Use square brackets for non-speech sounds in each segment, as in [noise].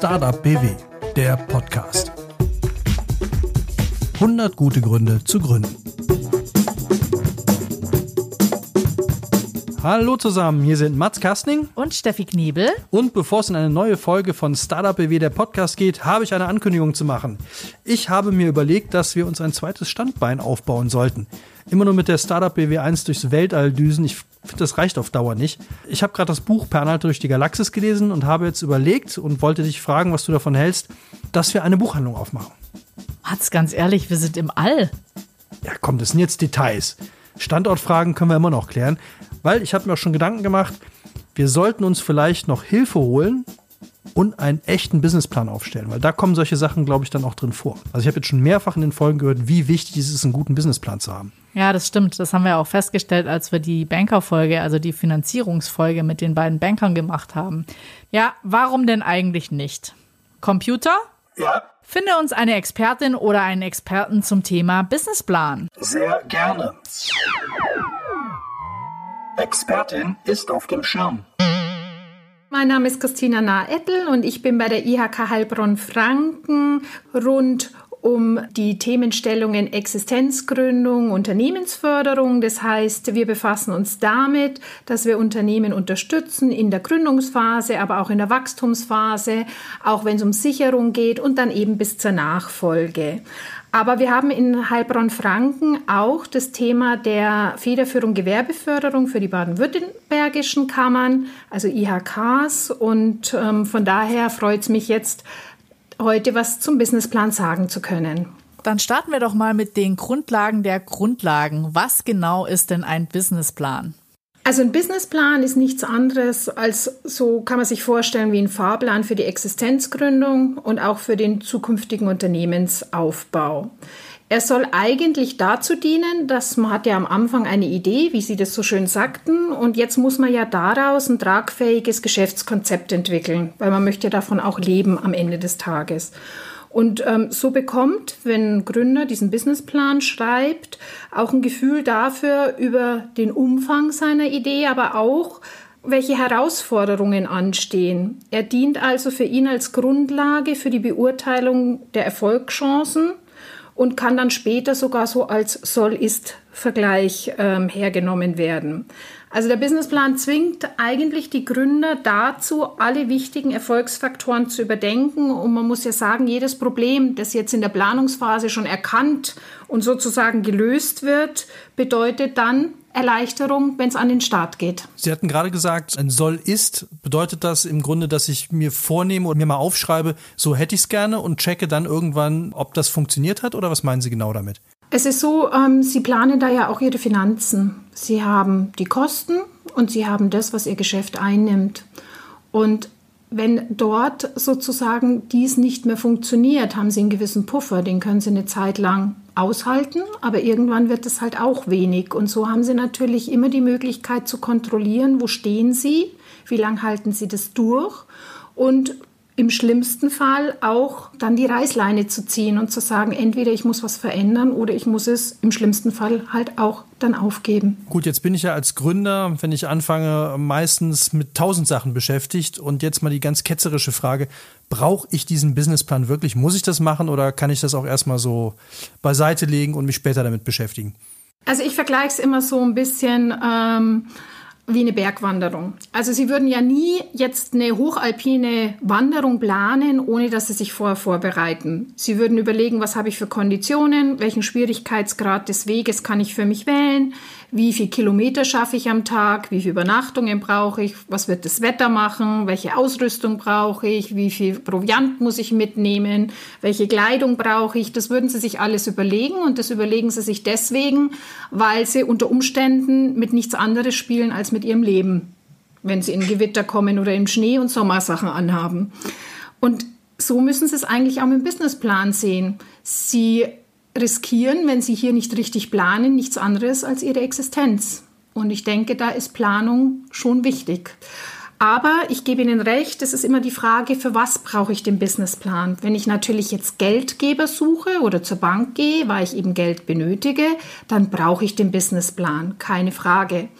Startup BW, der Podcast. 100 gute Gründe zu gründen. Hallo zusammen, hier sind Mats Kastning und Steffi Knebel. Und bevor es in eine neue Folge von Startup BW der Podcast geht, habe ich eine Ankündigung zu machen. Ich habe mir überlegt, dass wir uns ein zweites Standbein aufbauen sollten. Immer nur mit der Startup BW 1 durchs Weltall düsen. Ich finde, das reicht auf Dauer nicht. Ich habe gerade das Buch Per Anhalter durch die Galaxis gelesen und habe jetzt überlegt und wollte dich fragen, was du davon hältst, dass wir eine Buchhandlung aufmachen. Mats, ganz ehrlich, wir sind im All. Ja, komm, das sind jetzt Details. Standortfragen können wir immer noch klären, weil ich habe mir auch schon Gedanken gemacht, wir sollten uns vielleicht noch Hilfe holen und einen echten Businessplan aufstellen, weil da kommen solche Sachen, glaube ich, dann auch drin vor. Also ich habe jetzt schon mehrfach in den Folgen gehört, wie wichtig es ist, einen guten Businessplan zu haben. Ja, das stimmt. Das haben wir auch festgestellt, als wir die Bankerfolge, also die Finanzierungsfolge mit den beiden Bankern gemacht haben. Ja, warum denn eigentlich nicht? Computer? Ja. Finde uns eine Expertin oder einen Experten zum Thema Businessplan. Sehr gerne. Expertin ist auf dem Schirm. Mein Name ist Christina Nahettel und ich bin bei der IHK Heilbronn Franken rund um die Themenstellungen Existenzgründung, Unternehmensförderung. Das heißt, wir befassen uns damit, dass wir Unternehmen unterstützen in der Gründungsphase, aber auch in der Wachstumsphase, auch wenn es um Sicherung geht und dann eben bis zur Nachfolge. Aber wir haben in Heilbronn-Franken auch das Thema der Federführung Gewerbeförderung für die baden-württembergischen Kammern, also IHKs. Und ähm, von daher freut es mich jetzt, heute was zum Businessplan sagen zu können. Dann starten wir doch mal mit den Grundlagen der Grundlagen. Was genau ist denn ein Businessplan? Also ein Businessplan ist nichts anderes als, so kann man sich vorstellen, wie ein Fahrplan für die Existenzgründung und auch für den zukünftigen Unternehmensaufbau. Er soll eigentlich dazu dienen, dass man hat ja am Anfang eine Idee, wie Sie das so schön sagten, und jetzt muss man ja daraus ein tragfähiges Geschäftskonzept entwickeln, weil man möchte davon auch leben am Ende des Tages. Und ähm, so bekommt, wenn ein Gründer diesen Businessplan schreibt, auch ein Gefühl dafür über den Umfang seiner Idee, aber auch welche Herausforderungen anstehen. Er dient also für ihn als Grundlage für die Beurteilung der Erfolgschancen und kann dann später sogar so als Soll-Ist-Vergleich ähm, hergenommen werden. Also der Businessplan zwingt eigentlich die Gründer dazu, alle wichtigen Erfolgsfaktoren zu überdenken. Und man muss ja sagen, jedes Problem, das jetzt in der Planungsphase schon erkannt und sozusagen gelöst wird, bedeutet dann Erleichterung, wenn es an den Start geht. Sie hatten gerade gesagt, ein soll ist. Bedeutet das im Grunde, dass ich mir vornehme und mir mal aufschreibe, so hätte ich es gerne und checke dann irgendwann, ob das funktioniert hat oder was meinen Sie genau damit? Es ist so, ähm, Sie planen da ja auch Ihre Finanzen. Sie haben die Kosten und Sie haben das, was Ihr Geschäft einnimmt. Und wenn dort sozusagen dies nicht mehr funktioniert, haben Sie einen gewissen Puffer, den können Sie eine Zeit lang aushalten, aber irgendwann wird es halt auch wenig. Und so haben Sie natürlich immer die Möglichkeit zu kontrollieren, wo stehen Sie, wie lange halten Sie das durch und im schlimmsten Fall auch dann die Reißleine zu ziehen und zu sagen, entweder ich muss was verändern oder ich muss es im schlimmsten Fall halt auch dann aufgeben. Gut, jetzt bin ich ja als Gründer, wenn ich anfange, meistens mit tausend Sachen beschäftigt und jetzt mal die ganz ketzerische Frage, brauche ich diesen Businessplan wirklich? Muss ich das machen oder kann ich das auch erstmal so beiseite legen und mich später damit beschäftigen? Also ich vergleiche es immer so ein bisschen. Ähm, wie eine Bergwanderung. Also Sie würden ja nie jetzt eine hochalpine Wanderung planen, ohne dass Sie sich vorher vorbereiten. Sie würden überlegen, was habe ich für Konditionen, welchen Schwierigkeitsgrad des Weges kann ich für mich wählen, wie viel Kilometer schaffe ich am Tag, wie viele Übernachtungen brauche ich, was wird das Wetter machen, welche Ausrüstung brauche ich, wie viel Proviant muss ich mitnehmen, welche Kleidung brauche ich. Das würden Sie sich alles überlegen und das überlegen Sie sich deswegen, weil Sie unter Umständen mit nichts anderes spielen als mit Ihrem Leben, wenn Sie in Gewitter kommen oder im Schnee und Sommersachen anhaben. Und so müssen Sie es eigentlich auch dem Businessplan sehen. Sie riskieren, wenn sie hier nicht richtig planen, nichts anderes als ihre Existenz. Und ich denke, da ist Planung schon wichtig. Aber ich gebe Ihnen recht, es ist immer die Frage, für was brauche ich den Businessplan? Wenn ich natürlich jetzt Geldgeber suche oder zur Bank gehe, weil ich eben Geld benötige, dann brauche ich den Businessplan, keine Frage.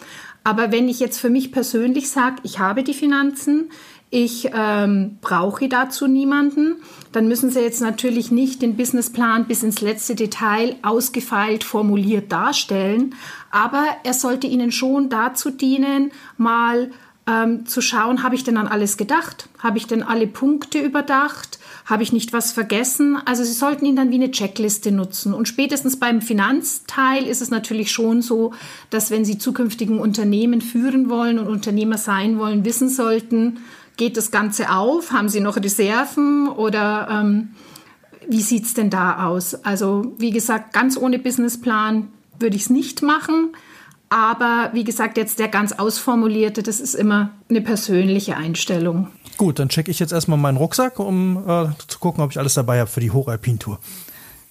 Aber wenn ich jetzt für mich persönlich sage, ich habe die Finanzen, ich ähm, brauche dazu niemanden, dann müssen Sie jetzt natürlich nicht den Businessplan bis ins letzte Detail ausgefeilt formuliert darstellen, aber er sollte Ihnen schon dazu dienen, mal ähm, zu schauen, habe ich denn an alles gedacht? Habe ich denn alle Punkte überdacht? Habe ich nicht was vergessen? Also Sie sollten ihn dann wie eine Checkliste nutzen. Und spätestens beim Finanzteil ist es natürlich schon so, dass wenn Sie zukünftigen Unternehmen führen wollen und Unternehmer sein wollen, wissen sollten, geht das Ganze auf? Haben Sie noch Reserven oder ähm, wie sieht es denn da aus? Also wie gesagt, ganz ohne Businessplan würde ich es nicht machen. Aber wie gesagt, jetzt der ganz ausformulierte, das ist immer eine persönliche Einstellung. Gut, dann checke ich jetzt erstmal meinen Rucksack, um äh, zu gucken, ob ich alles dabei habe für die Hochalpin-Tour.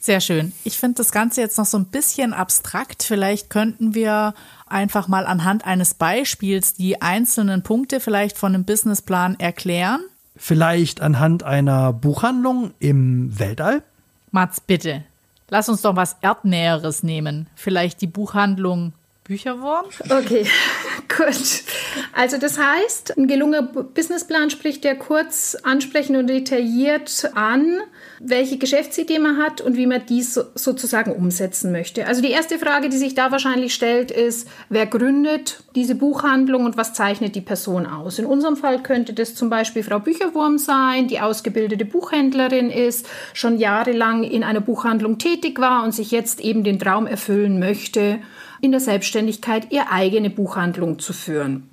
Sehr schön. Ich finde das Ganze jetzt noch so ein bisschen abstrakt. Vielleicht könnten wir einfach mal anhand eines Beispiels die einzelnen Punkte vielleicht von einem Businessplan erklären. Vielleicht anhand einer Buchhandlung im Weltall? Mats, bitte. Lass uns doch was Erdnäheres nehmen. Vielleicht die Buchhandlung Bücherwurm? Okay, [laughs] gut. Also das heißt, ein gelungener Businessplan spricht ja kurz, ansprechend und detailliert an, welche Geschäftsidee man hat und wie man dies sozusagen umsetzen möchte. Also die erste Frage, die sich da wahrscheinlich stellt, ist, wer gründet diese Buchhandlung und was zeichnet die Person aus? In unserem Fall könnte das zum Beispiel Frau Bücherwurm sein, die ausgebildete Buchhändlerin ist, schon jahrelang in einer Buchhandlung tätig war und sich jetzt eben den Traum erfüllen möchte, in der Selbstständigkeit ihre eigene Buchhandlung zu führen.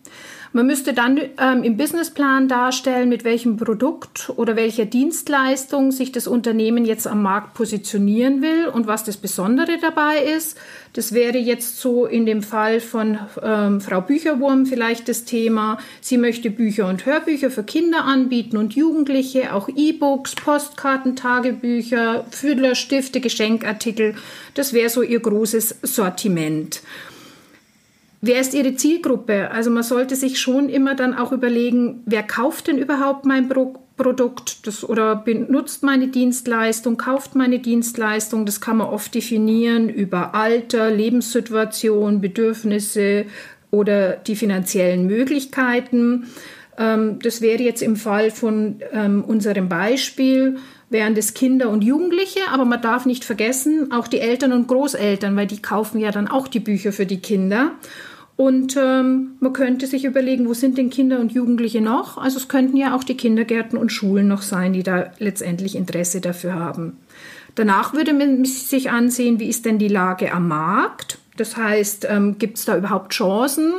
Man müsste dann ähm, im Businessplan darstellen, mit welchem Produkt oder welcher Dienstleistung sich das Unternehmen jetzt am Markt positionieren will und was das Besondere dabei ist. Das wäre jetzt so in dem Fall von ähm, Frau Bücherwurm vielleicht das Thema. Sie möchte Bücher und Hörbücher für Kinder anbieten und Jugendliche, auch E-Books, Postkarten, Tagebücher, Füdler, Stifte, Geschenkartikel. Das wäre so ihr großes Sortiment. Wer ist Ihre Zielgruppe? Also man sollte sich schon immer dann auch überlegen, wer kauft denn überhaupt mein Pro Produkt das, oder benutzt meine Dienstleistung, kauft meine Dienstleistung. Das kann man oft definieren über Alter, Lebenssituation, Bedürfnisse oder die finanziellen Möglichkeiten. Ähm, das wäre jetzt im Fall von ähm, unserem Beispiel wären das Kinder und Jugendliche, aber man darf nicht vergessen, auch die Eltern und Großeltern, weil die kaufen ja dann auch die Bücher für die Kinder. Und ähm, man könnte sich überlegen, wo sind denn Kinder und Jugendliche noch? Also es könnten ja auch die Kindergärten und Schulen noch sein, die da letztendlich Interesse dafür haben. Danach würde man sich ansehen, wie ist denn die Lage am Markt? Das heißt, ähm, gibt es da überhaupt Chancen?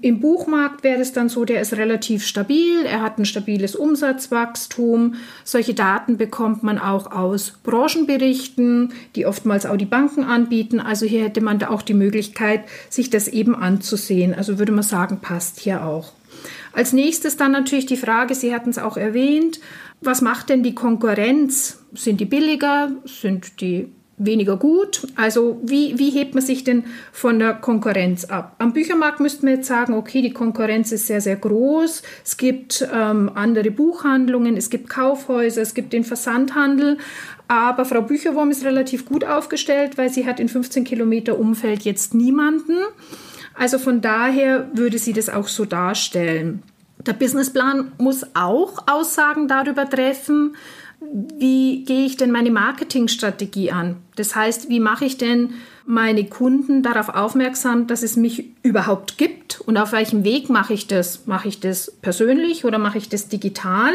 Im Buchmarkt wäre es dann so, der ist relativ stabil, er hat ein stabiles Umsatzwachstum. Solche Daten bekommt man auch aus Branchenberichten, die oftmals auch die Banken anbieten. Also hier hätte man da auch die Möglichkeit, sich das eben anzusehen. Also würde man sagen, passt hier auch. Als nächstes dann natürlich die Frage, Sie hatten es auch erwähnt, was macht denn die Konkurrenz? Sind die billiger? Sind die weniger gut. Also wie, wie hebt man sich denn von der Konkurrenz ab? Am Büchermarkt müsste man jetzt sagen, okay, die Konkurrenz ist sehr, sehr groß. Es gibt ähm, andere Buchhandlungen, es gibt Kaufhäuser, es gibt den Versandhandel. Aber Frau Bücherwurm ist relativ gut aufgestellt, weil sie hat in 15 Kilometer Umfeld jetzt niemanden. Also von daher würde sie das auch so darstellen. Der Businessplan muss auch Aussagen darüber treffen, wie gehe ich denn meine Marketingstrategie an? Das heißt, wie mache ich denn meine Kunden darauf aufmerksam, dass es mich überhaupt gibt und auf welchem Weg mache ich das? Mache ich das persönlich oder mache ich das digital?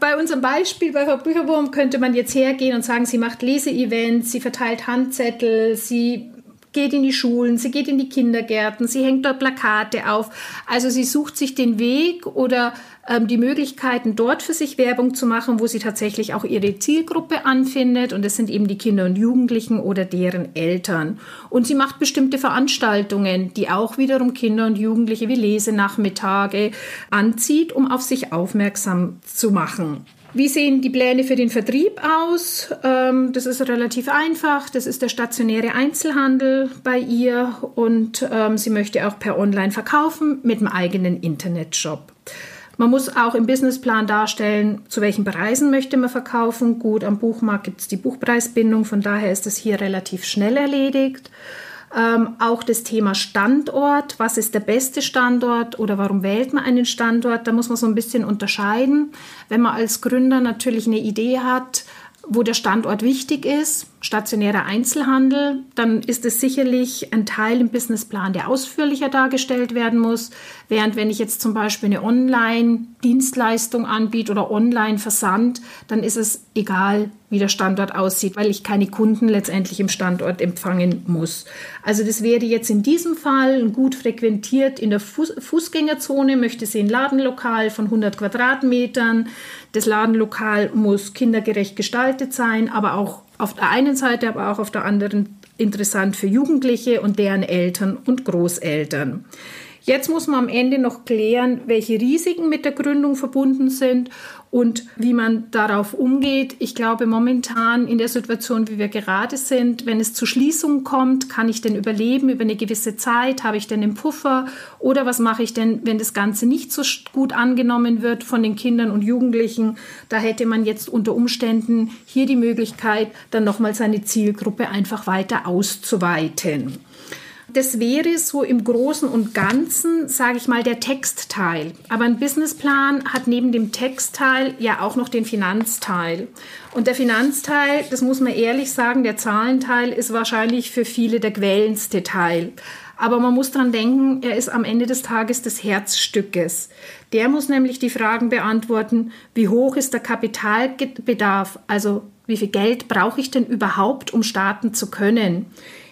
Bei unserem Beispiel bei Frau Bücherwurm könnte man jetzt hergehen und sagen, sie macht Leseevents, sie verteilt Handzettel, sie geht in die Schulen, sie geht in die Kindergärten, sie hängt dort Plakate auf. Also sie sucht sich den Weg oder ähm, die Möglichkeiten, dort für sich Werbung zu machen, wo sie tatsächlich auch ihre Zielgruppe anfindet. Und das sind eben die Kinder und Jugendlichen oder deren Eltern. Und sie macht bestimmte Veranstaltungen, die auch wiederum Kinder und Jugendliche wie Lesenachmittage anzieht, um auf sich aufmerksam zu machen. Wie sehen die Pläne für den Vertrieb aus? Ähm, das ist relativ einfach. Das ist der stationäre Einzelhandel bei ihr und ähm, sie möchte auch per Online verkaufen mit einem eigenen Internetshop. Man muss auch im Businessplan darstellen, zu welchen Preisen möchte man verkaufen. Gut, am Buchmarkt gibt es die Buchpreisbindung, von daher ist das hier relativ schnell erledigt. Ähm, auch das Thema Standort. Was ist der beste Standort oder warum wählt man einen Standort? Da muss man so ein bisschen unterscheiden. Wenn man als Gründer natürlich eine Idee hat, wo der Standort wichtig ist, stationärer Einzelhandel, dann ist es sicherlich ein Teil im Businessplan, der ausführlicher dargestellt werden muss. Während wenn ich jetzt zum Beispiel eine Online-Dienstleistung anbiete oder Online-Versand, dann ist es egal, wie der Standort aussieht, weil ich keine Kunden letztendlich im Standort empfangen muss. Also das wäre jetzt in diesem Fall gut frequentiert in der Fuß Fußgängerzone, möchte sie ein Ladenlokal von 100 Quadratmetern. Das Ladenlokal muss kindergerecht gestaltet sein, aber auch auf der einen Seite, aber auch auf der anderen interessant für Jugendliche und deren Eltern und Großeltern. Jetzt muss man am Ende noch klären, welche Risiken mit der Gründung verbunden sind und wie man darauf umgeht. Ich glaube, momentan in der Situation, wie wir gerade sind, wenn es zu Schließungen kommt, kann ich denn überleben über eine gewisse Zeit? Habe ich denn einen Puffer? Oder was mache ich denn, wenn das Ganze nicht so gut angenommen wird von den Kindern und Jugendlichen? Da hätte man jetzt unter Umständen hier die Möglichkeit, dann nochmal seine Zielgruppe einfach weiter auszuweiten. Das wäre so im Großen und Ganzen, sage ich mal, der Textteil. Aber ein Businessplan hat neben dem Textteil ja auch noch den Finanzteil. Und der Finanzteil, das muss man ehrlich sagen, der Zahlenteil ist wahrscheinlich für viele der quälendste Teil. Aber man muss daran denken, er ist am Ende des Tages des Herzstückes. Der muss nämlich die Fragen beantworten, wie hoch ist der Kapitalbedarf, also wie viel Geld brauche ich denn überhaupt, um starten zu können?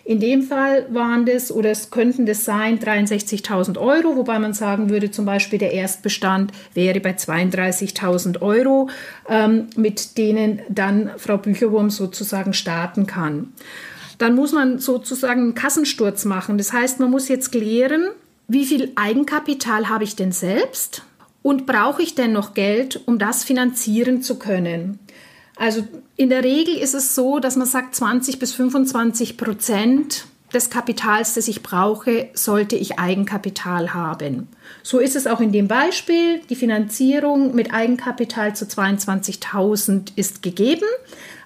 In dem Fall waren das oder es könnten das sein 63.000 Euro, wobei man sagen würde, zum Beispiel der Erstbestand wäre bei 32.000 Euro, ähm, mit denen dann Frau Bücherwurm sozusagen starten kann. Dann muss man sozusagen einen Kassensturz machen. Das heißt, man muss jetzt klären, wie viel Eigenkapital habe ich denn selbst und brauche ich denn noch Geld, um das finanzieren zu können? Also in der Regel ist es so, dass man sagt, 20 bis 25 Prozent des Kapitals, das ich brauche, sollte ich Eigenkapital haben. So ist es auch in dem Beispiel. Die Finanzierung mit Eigenkapital zu 22.000 ist gegeben.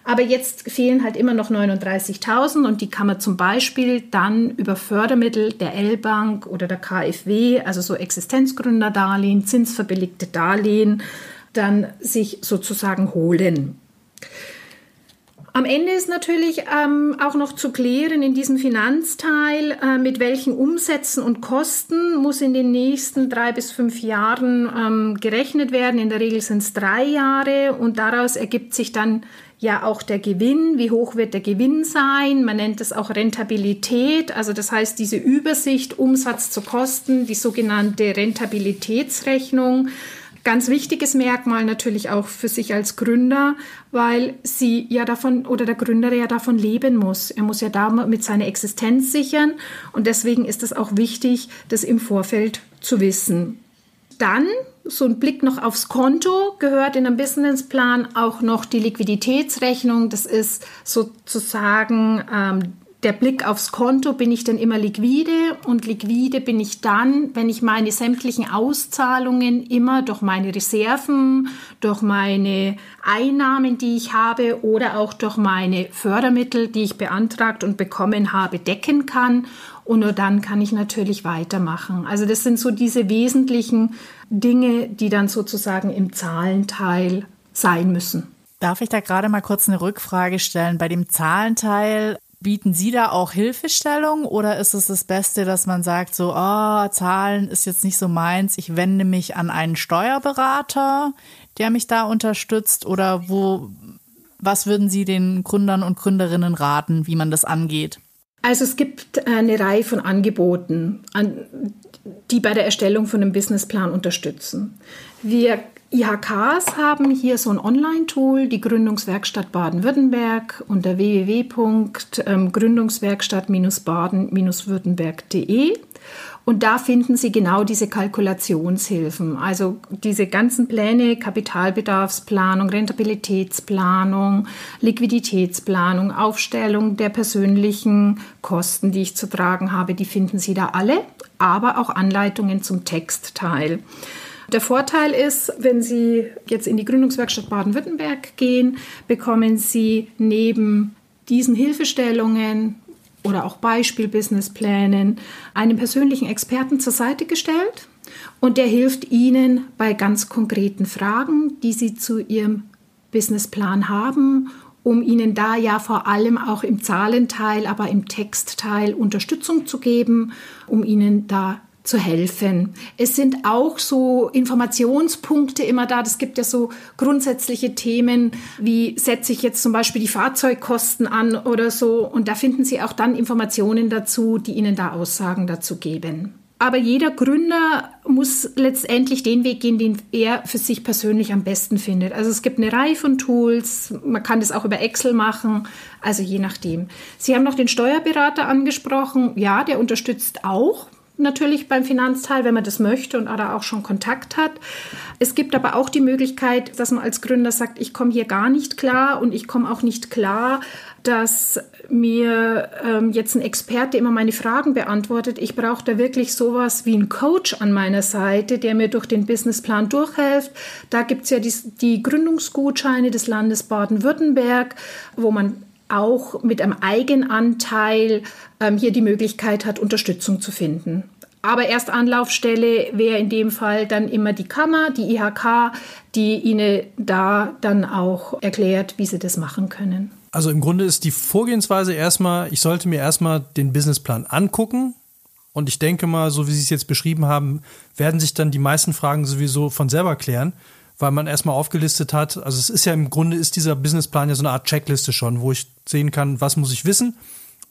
Aber jetzt fehlen halt immer noch 39.000 und die kann man zum Beispiel dann über Fördermittel der L-Bank oder der KfW, also so Existenzgründerdarlehen, zinsverbilligte Darlehen, dann sich sozusagen holen. Am Ende ist natürlich ähm, auch noch zu klären in diesem Finanzteil, äh, mit welchen Umsätzen und Kosten muss in den nächsten drei bis fünf Jahren ähm, gerechnet werden. In der Regel sind es drei Jahre und daraus ergibt sich dann ja auch der Gewinn. Wie hoch wird der Gewinn sein? Man nennt es auch Rentabilität. Also das heißt, diese Übersicht Umsatz zu Kosten, die sogenannte Rentabilitätsrechnung Ganz wichtiges Merkmal natürlich auch für sich als Gründer, weil sie ja davon oder der Gründer ja davon leben muss. Er muss ja damit seine Existenz sichern und deswegen ist es auch wichtig, das im Vorfeld zu wissen. Dann so ein Blick noch aufs Konto gehört in einem Businessplan auch noch die Liquiditätsrechnung. Das ist sozusagen ähm, der Blick aufs Konto, bin ich denn immer liquide und liquide bin ich dann, wenn ich meine sämtlichen Auszahlungen immer durch meine Reserven, durch meine Einnahmen, die ich habe oder auch durch meine Fördermittel, die ich beantragt und bekommen habe, decken kann. Und nur dann kann ich natürlich weitermachen. Also das sind so diese wesentlichen Dinge, die dann sozusagen im Zahlenteil sein müssen. Darf ich da gerade mal kurz eine Rückfrage stellen? Bei dem Zahlenteil Bieten Sie da auch Hilfestellung oder ist es das Beste, dass man sagt, so, oh, Zahlen ist jetzt nicht so meins, ich wende mich an einen Steuerberater, der mich da unterstützt oder wo, was würden Sie den Gründern und Gründerinnen raten, wie man das angeht? Also es gibt eine Reihe von Angeboten, die bei der Erstellung von einem Businessplan unterstützen. Wir IHKs haben hier so ein Online-Tool, die Gründungswerkstatt Baden-Württemberg unter www.gründungswerkstatt-baden-württemberg.de. Und da finden Sie genau diese Kalkulationshilfen, also diese ganzen Pläne, Kapitalbedarfsplanung, Rentabilitätsplanung, Liquiditätsplanung, Aufstellung der persönlichen Kosten, die ich zu tragen habe, die finden Sie da alle, aber auch Anleitungen zum Textteil. Der Vorteil ist, wenn Sie jetzt in die Gründungswerkstatt Baden-Württemberg gehen, bekommen Sie neben diesen Hilfestellungen oder auch Beispiel-Businessplänen einen persönlichen Experten zur Seite gestellt und der hilft Ihnen bei ganz konkreten Fragen, die Sie zu Ihrem Businessplan haben, um Ihnen da ja vor allem auch im Zahlenteil, aber im Textteil Unterstützung zu geben, um Ihnen da zu helfen. Es sind auch so Informationspunkte immer da. Es gibt ja so grundsätzliche Themen, wie setze ich jetzt zum Beispiel die Fahrzeugkosten an oder so. Und da finden Sie auch dann Informationen dazu, die Ihnen da Aussagen dazu geben. Aber jeder Gründer muss letztendlich den Weg gehen, den er für sich persönlich am besten findet. Also es gibt eine Reihe von Tools, man kann das auch über Excel machen, also je nachdem. Sie haben noch den Steuerberater angesprochen. Ja, der unterstützt auch natürlich beim Finanzteil, wenn man das möchte und da auch schon Kontakt hat. Es gibt aber auch die Möglichkeit, dass man als Gründer sagt, ich komme hier gar nicht klar und ich komme auch nicht klar, dass mir ähm, jetzt ein Experte immer meine Fragen beantwortet. Ich brauche da wirklich sowas wie einen Coach an meiner Seite, der mir durch den Businessplan durchhilft. Da gibt es ja die, die Gründungsgutscheine des Landes Baden-Württemberg, wo man auch mit einem Eigenanteil ähm, hier die Möglichkeit hat, Unterstützung zu finden. Aber erst Anlaufstelle wäre in dem Fall dann immer die Kammer, die IHK, die Ihnen da dann auch erklärt, wie Sie das machen können. Also im Grunde ist die Vorgehensweise erstmal, ich sollte mir erstmal den Businessplan angucken. Und ich denke mal, so wie Sie es jetzt beschrieben haben, werden sich dann die meisten Fragen sowieso von selber klären weil man erstmal aufgelistet hat, also es ist ja im Grunde ist dieser Businessplan ja so eine Art Checkliste schon, wo ich sehen kann, was muss ich wissen.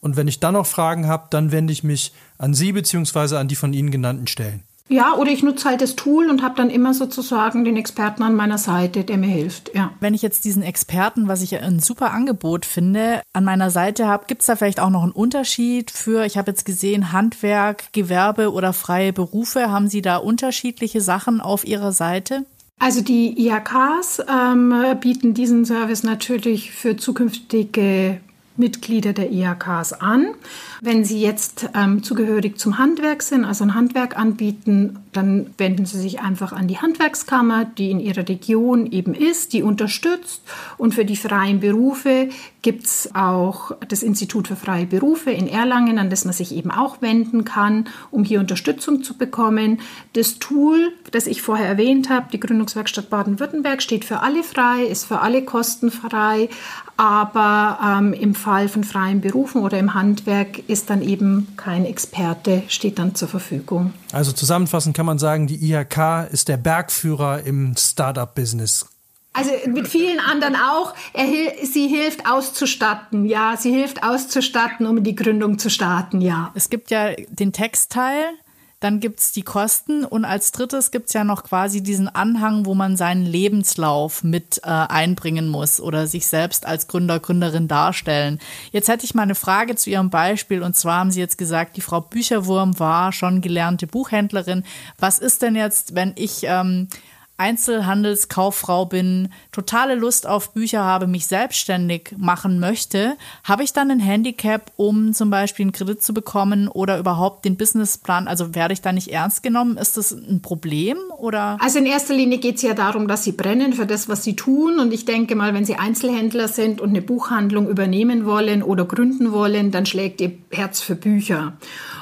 Und wenn ich dann noch Fragen habe, dann wende ich mich an Sie beziehungsweise an die von Ihnen genannten Stellen. Ja, oder ich nutze halt das Tool und habe dann immer sozusagen den Experten an meiner Seite, der mir hilft. Ja. Wenn ich jetzt diesen Experten, was ich ein super Angebot finde, an meiner Seite habe, gibt es da vielleicht auch noch einen Unterschied für, ich habe jetzt gesehen, Handwerk, Gewerbe oder freie Berufe. Haben Sie da unterschiedliche Sachen auf Ihrer Seite? Also die IHKs ähm, bieten diesen Service natürlich für zukünftige Mitglieder der IHKs an. Wenn Sie jetzt ähm, zugehörig zum Handwerk sind, also ein Handwerk anbieten, dann wenden Sie sich einfach an die Handwerkskammer, die in Ihrer Region eben ist, die unterstützt. Und für die freien Berufe gibt es auch das Institut für freie Berufe in Erlangen, an das man sich eben auch wenden kann, um hier Unterstützung zu bekommen. Das Tool, das ich vorher erwähnt habe, die Gründungswerkstatt Baden-Württemberg, steht für alle frei, ist für alle kostenfrei. Aber ähm, im Fall von freien Berufen oder im Handwerk ist dann eben kein Experte, steht dann zur Verfügung. Also zusammenfassend kann man sagen, die IHK ist der Bergführer im Startup-Business. Also mit vielen anderen auch. Er, sie hilft auszustatten, ja, sie hilft auszustatten, um die Gründung zu starten, ja. Es gibt ja den Textteil, dann gibt's die Kosten und als drittes gibt's ja noch quasi diesen Anhang, wo man seinen Lebenslauf mit äh, einbringen muss oder sich selbst als Gründer, Gründerin darstellen. Jetzt hätte ich mal eine Frage zu Ihrem Beispiel und zwar haben Sie jetzt gesagt, die Frau Bücherwurm war schon gelernte Buchhändlerin. Was ist denn jetzt, wenn ich ähm, Einzelhandelskauffrau bin, totale Lust auf Bücher habe, mich selbstständig machen möchte, habe ich dann ein Handicap, um zum Beispiel einen Kredit zu bekommen oder überhaupt den Businessplan? Also werde ich da nicht ernst genommen? Ist das ein Problem oder? Also in erster Linie geht es ja darum, dass Sie brennen für das, was Sie tun. Und ich denke mal, wenn Sie Einzelhändler sind und eine Buchhandlung übernehmen wollen oder gründen wollen, dann schlägt Ihr Herz für Bücher.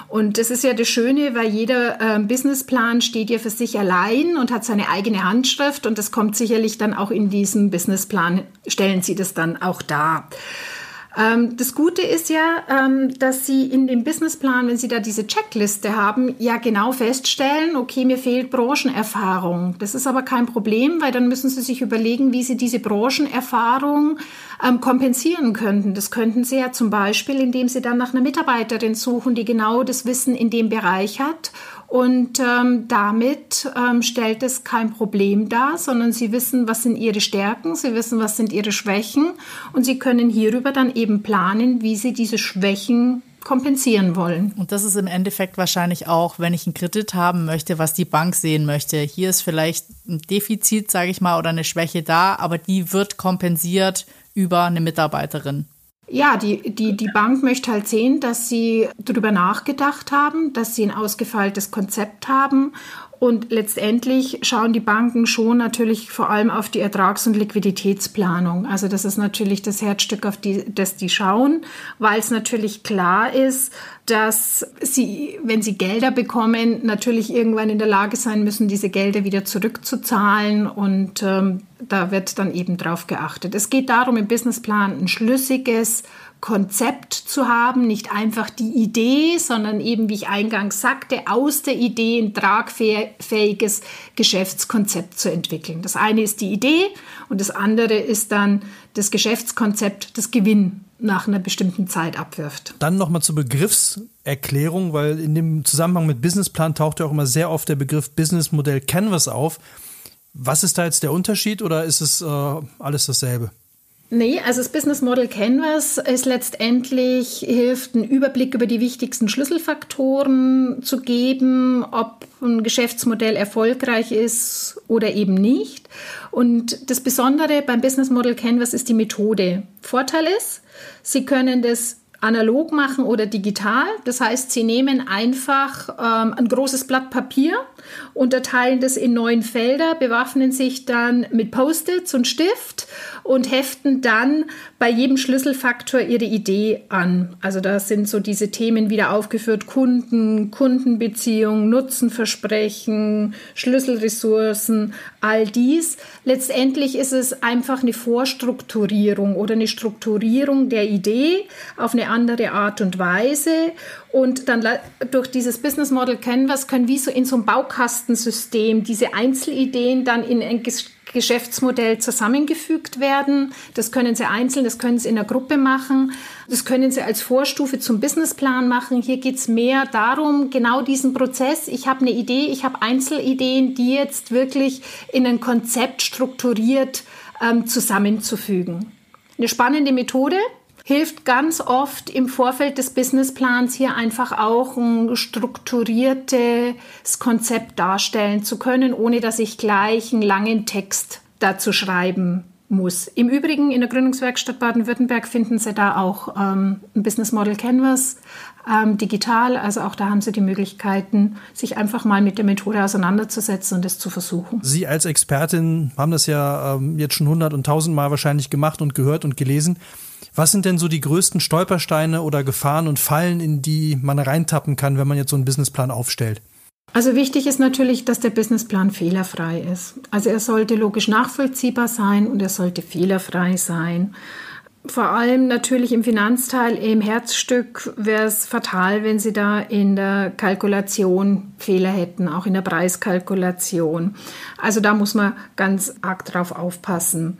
Und das ist ja das Schöne, weil jeder äh, Businessplan steht ja für sich allein und hat seine eigene Handschrift und das kommt sicherlich dann auch in diesem Businessplan, stellen Sie das dann auch dar. Ähm, das Gute ist ja, ähm, dass Sie in dem Businessplan, wenn Sie da diese Checkliste haben, ja genau feststellen, okay, mir fehlt Branchenerfahrung. Das ist aber kein Problem, weil dann müssen Sie sich überlegen, wie Sie diese Branchenerfahrung ähm, kompensieren könnten. Das könnten Sie ja zum Beispiel, indem Sie dann nach einer Mitarbeiterin suchen, die genau das Wissen in dem Bereich hat und ähm, damit ähm, stellt es kein Problem dar, sondern sie wissen, was sind ihre Stärken, sie wissen, was sind ihre Schwächen und sie können hierüber dann eben planen, wie sie diese Schwächen kompensieren wollen. Und das ist im Endeffekt wahrscheinlich auch, wenn ich einen Kredit haben möchte, was die Bank sehen möchte. Hier ist vielleicht ein Defizit, sage ich mal, oder eine Schwäche da, aber die wird kompensiert über eine Mitarbeiterin. Ja, die, die, die Bank möchte halt sehen, dass sie darüber nachgedacht haben, dass sie ein ausgefeiltes Konzept haben Und letztendlich schauen die Banken schon natürlich vor allem auf die Ertrags- und Liquiditätsplanung. Also das ist natürlich das Herzstück, auf die, das die schauen, weil es natürlich klar ist, dass sie, wenn sie Gelder bekommen, natürlich irgendwann in der Lage sein müssen, diese Gelder wieder zurückzuzahlen. Und ähm, da wird dann eben drauf geachtet. Es geht darum, im Businessplan ein schlüssiges Konzept zu haben, nicht einfach die Idee, sondern eben, wie ich eingangs sagte, aus der Idee ein tragfähiges Geschäftskonzept zu entwickeln. Das eine ist die Idee und das andere ist dann das Geschäftskonzept, das Gewinn nach einer bestimmten Zeit abwirft. Dann nochmal zur Begriffserklärung, weil in dem Zusammenhang mit Businessplan taucht ja auch immer sehr oft der Begriff Businessmodell Canvas auf. Was ist da jetzt der Unterschied oder ist es äh, alles dasselbe? Nee, also das Business Model Canvas ist letztendlich, hilft einen Überblick über die wichtigsten Schlüsselfaktoren zu geben, ob ein Geschäftsmodell erfolgreich ist oder eben nicht. Und das Besondere beim Business Model Canvas ist die Methode. Vorteil ist, Sie können das analog machen oder digital. Das heißt, Sie nehmen einfach ähm, ein großes Blatt Papier, unterteilen das in neun Felder, bewaffnen sich dann mit Post-its und Stift und heften dann bei jedem Schlüsselfaktor ihre Idee an. Also da sind so diese Themen wieder aufgeführt, Kunden, Kundenbeziehung, Nutzenversprechen, Schlüsselressourcen, all dies. Letztendlich ist es einfach eine Vorstrukturierung oder eine Strukturierung der Idee auf eine andere Art und Weise. Und dann durch dieses Business Model Canvas können wir so in so einem Baukastensystem diese Einzelideen dann in ein Geschäftsmodell zusammengefügt werden. Das können Sie einzeln, das können Sie in der Gruppe machen. Das können Sie als Vorstufe zum Businessplan machen. Hier geht es mehr darum, genau diesen Prozess. Ich habe eine Idee, ich habe Einzelideen, die jetzt wirklich in ein Konzept strukturiert ähm, zusammenzufügen. Eine spannende Methode, hilft ganz oft im Vorfeld des Businessplans hier einfach auch ein strukturiertes Konzept darstellen zu können, ohne dass ich gleich einen langen Text dazu schreiben muss. Im Übrigen in der Gründungswerkstatt Baden-Württemberg finden Sie da auch ähm, ein Business Model Canvas ähm, digital. Also auch da haben Sie die Möglichkeiten, sich einfach mal mit der Methode auseinanderzusetzen und es zu versuchen. Sie als Expertin haben das ja ähm, jetzt schon hundert und tausendmal wahrscheinlich gemacht und gehört und gelesen. Was sind denn so die größten Stolpersteine oder Gefahren und Fallen, in die man reintappen kann, wenn man jetzt so einen Businessplan aufstellt? Also wichtig ist natürlich, dass der Businessplan fehlerfrei ist. Also er sollte logisch nachvollziehbar sein und er sollte fehlerfrei sein. Vor allem natürlich im Finanzteil, im Herzstück wäre es fatal, wenn Sie da in der Kalkulation Fehler hätten, auch in der Preiskalkulation. Also da muss man ganz arg drauf aufpassen.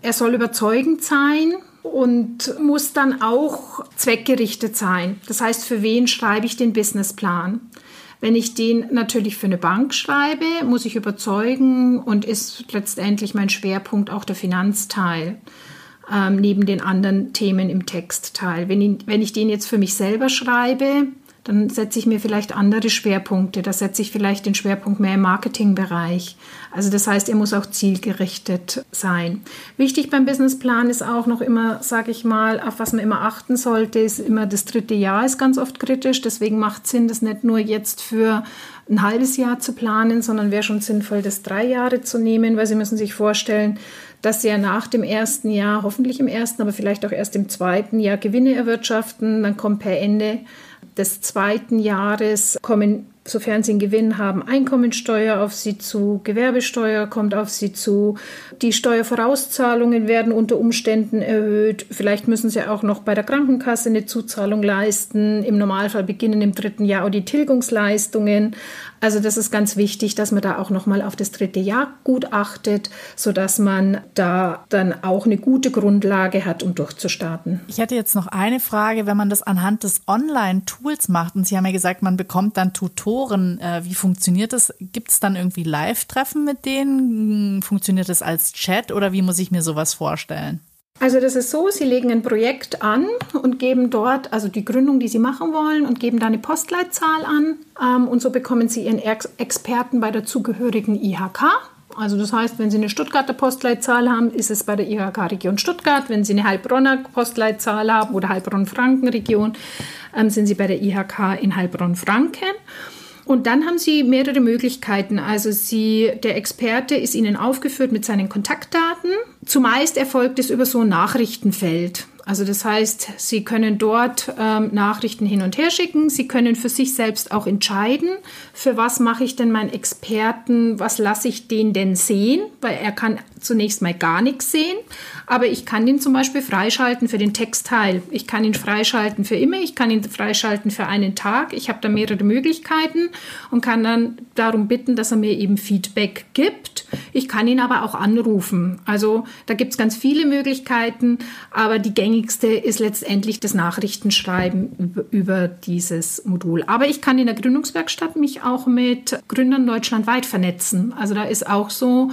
Er soll überzeugend sein, und muss dann auch zweckgerichtet sein. Das heißt, für wen schreibe ich den Businessplan? Wenn ich den natürlich für eine Bank schreibe, muss ich überzeugen und ist letztendlich mein Schwerpunkt auch der Finanzteil ähm, neben den anderen Themen im Textteil. Wenn ich, wenn ich den jetzt für mich selber schreibe, dann setze ich mir vielleicht andere Schwerpunkte. Da setze ich vielleicht den Schwerpunkt mehr im Marketingbereich. Also das heißt, er muss auch zielgerichtet sein. Wichtig beim Businessplan ist auch noch immer, sage ich mal, auf was man immer achten sollte, ist immer das dritte Jahr ist ganz oft kritisch. Deswegen macht Sinn, das nicht nur jetzt für ein halbes Jahr zu planen, sondern wäre schon sinnvoll, das drei Jahre zu nehmen, weil Sie müssen sich vorstellen, dass Sie ja nach dem ersten Jahr, hoffentlich im ersten, aber vielleicht auch erst im zweiten Jahr Gewinne erwirtschaften. Dann kommt per Ende des zweiten Jahres kommen, sofern sie einen Gewinn haben, Einkommensteuer auf sie zu, Gewerbesteuer kommt auf sie zu, die Steuervorauszahlungen werden unter Umständen erhöht, vielleicht müssen sie auch noch bei der Krankenkasse eine Zuzahlung leisten, im Normalfall beginnen im dritten Jahr auch die Tilgungsleistungen. Also das ist ganz wichtig, dass man da auch nochmal auf das dritte Jahr gut achtet, sodass man da dann auch eine gute Grundlage hat, um durchzustarten. Ich hätte jetzt noch eine Frage, wenn man das anhand des Online-Tools macht und Sie haben ja gesagt, man bekommt dann Tutoren. Äh, wie funktioniert das? Gibt es dann irgendwie Live-Treffen mit denen? Funktioniert das als Chat oder wie muss ich mir sowas vorstellen? Also das ist so, Sie legen ein Projekt an und geben dort also die Gründung, die Sie machen wollen und geben da eine Postleitzahl an ähm, und so bekommen Sie Ihren Ex Experten bei der zugehörigen IHK. Also das heißt, wenn Sie eine Stuttgarter Postleitzahl haben, ist es bei der IHK Region Stuttgart. Wenn Sie eine Heilbronner Postleitzahl haben oder Heilbronn-Franken Region, ähm, sind Sie bei der IHK in Heilbronn-Franken. Und dann haben Sie mehrere Möglichkeiten. Also Sie, der Experte ist Ihnen aufgeführt mit seinen Kontaktdaten. Zumeist erfolgt es über so ein Nachrichtenfeld. Also das heißt, Sie können dort ähm, Nachrichten hin und her schicken. Sie können für sich selbst auch entscheiden, für was mache ich denn meinen Experten, was lasse ich den denn sehen, weil er kann zunächst mal gar nichts sehen. Aber ich kann ihn zum Beispiel freischalten für den Textteil. Ich kann ihn freischalten für immer. Ich kann ihn freischalten für einen Tag. Ich habe da mehrere Möglichkeiten und kann dann darum bitten, dass er mir eben Feedback gibt. Ich kann ihn aber auch anrufen. Also da gibt es ganz viele Möglichkeiten, aber die gängigste ist letztendlich das Nachrichtenschreiben über, über, dieses Modul. Aber ich kann in der Gründungswerkstatt mich auch mit Gründern deutschlandweit vernetzen. Also da ist auch so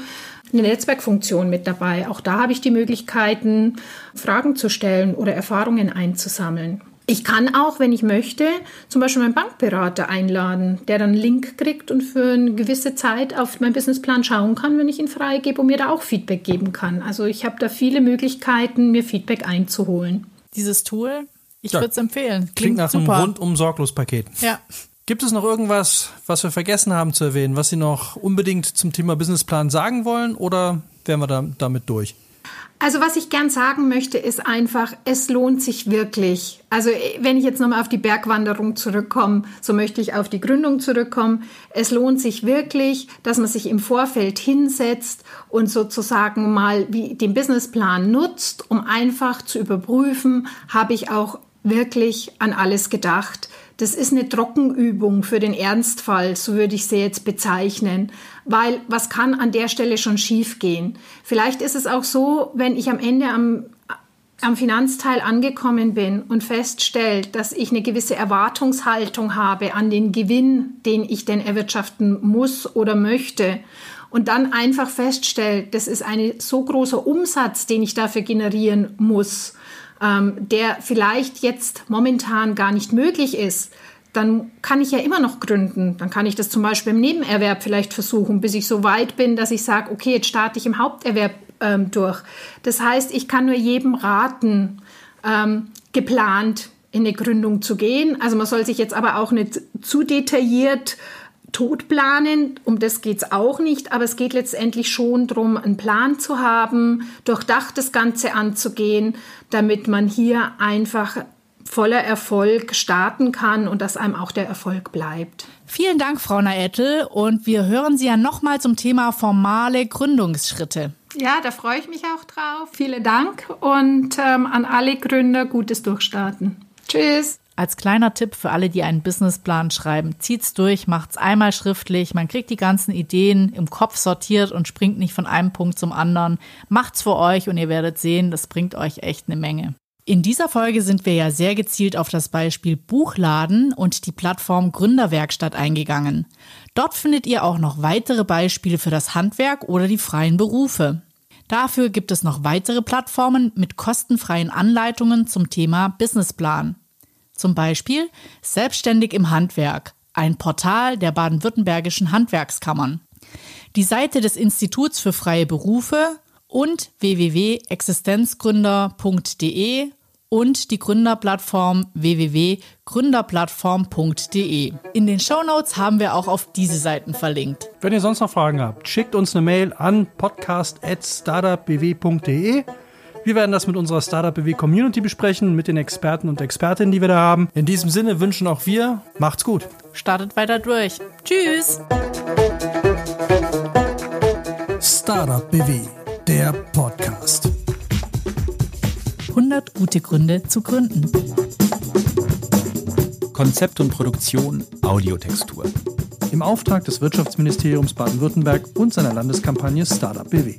eine Netzwerkfunktion mit dabei. Auch da habe ich die Möglichkeiten, Fragen zu stellen oder Erfahrungen einzusammeln. Ich kann auch, wenn ich möchte, zum Beispiel meinen Bankberater einladen, der dann einen Link kriegt und für eine gewisse Zeit auf meinen Businessplan schauen kann, wenn ich ihn freigebe und mir da auch Feedback geben kann. Also ich habe da viele Möglichkeiten, mir Feedback einzuholen. Dieses Tool, ich ja, würde es empfehlen. Klingt, klingt nach super. einem rundum sorglos Paket. Ja. Gibt es noch irgendwas, was wir vergessen haben zu erwähnen, was Sie noch unbedingt zum Thema Businessplan sagen wollen oder wären wir da, damit durch? Also was ich gern sagen möchte, ist einfach, es lohnt sich wirklich. Also wenn ich jetzt nochmal auf die Bergwanderung zurückkomme, so möchte ich auf die Gründung zurückkommen. Es lohnt sich wirklich, dass man sich im Vorfeld hinsetzt und sozusagen mal den Businessplan nutzt, um einfach zu überprüfen, habe ich auch wirklich an alles gedacht. Das ist eine Trockenübung für den Ernstfall, so würde ich sie jetzt bezeichnen. Weil was kann an der Stelle schon schiefgehen? Vielleicht ist es auch so, wenn ich am Ende am, am Finanzteil angekommen bin und feststellt, dass ich eine gewisse Erwartungshaltung habe an den Gewinn, den ich denn erwirtschaften muss oder möchte und dann einfach feststellt, das ist ein so großer Umsatz, den ich dafür generieren muss ähm, der vielleicht jetzt momentan gar nicht möglich ist, dann kann ich ja immer noch gründen. Dann kann ich das zum Beispiel im Nebenerwerb vielleicht versuchen, bis ich so weit bin, dass ich sage, okay, jetzt starte ich im Haupterwerb ähm, durch. Das heißt, ich kann nur jedem raten, ähm, geplant in eine Gründung zu gehen. Also man soll sich jetzt aber auch nicht zu detailliert tot planen, um das geht es auch nicht, aber es geht letztendlich schon darum, einen Plan zu haben, durchdacht das Ganze anzugehen, damit man hier einfach voller Erfolg starten kann und dass einem auch der Erfolg bleibt. Vielen Dank, Frau Naettel, und wir hören Sie ja nochmal zum Thema formale Gründungsschritte. Ja, da freue ich mich auch drauf. Vielen Dank und ähm, an alle Gründer gutes Durchstarten. Tschüss. Als kleiner Tipp für alle, die einen Businessplan schreiben, zieht's durch, macht's einmal schriftlich, man kriegt die ganzen Ideen im Kopf sortiert und springt nicht von einem Punkt zum anderen. Macht's für euch und ihr werdet sehen, das bringt euch echt eine Menge. In dieser Folge sind wir ja sehr gezielt auf das Beispiel Buchladen und die Plattform Gründerwerkstatt eingegangen. Dort findet ihr auch noch weitere Beispiele für das Handwerk oder die freien Berufe. Dafür gibt es noch weitere Plattformen mit kostenfreien Anleitungen zum Thema Businessplan. Zum Beispiel Selbstständig im Handwerk, ein Portal der baden-württembergischen Handwerkskammern. Die Seite des Instituts für freie Berufe und www.existenzgründer.de und die Gründerplattform www.gründerplattform.de. In den Shownotes haben wir auch auf diese Seiten verlinkt. Wenn ihr sonst noch Fragen habt, schickt uns eine Mail an podcast.startupbw.de wir werden das mit unserer Startup BW Community besprechen, mit den Experten und Expertinnen, die wir da haben. In diesem Sinne wünschen auch wir, macht's gut. Startet weiter durch. Tschüss. Startup BW, der Podcast. 100 gute Gründe zu gründen. Konzept und Produktion Audiotextur. Im Auftrag des Wirtschaftsministeriums Baden-Württemberg und seiner Landeskampagne Startup BW.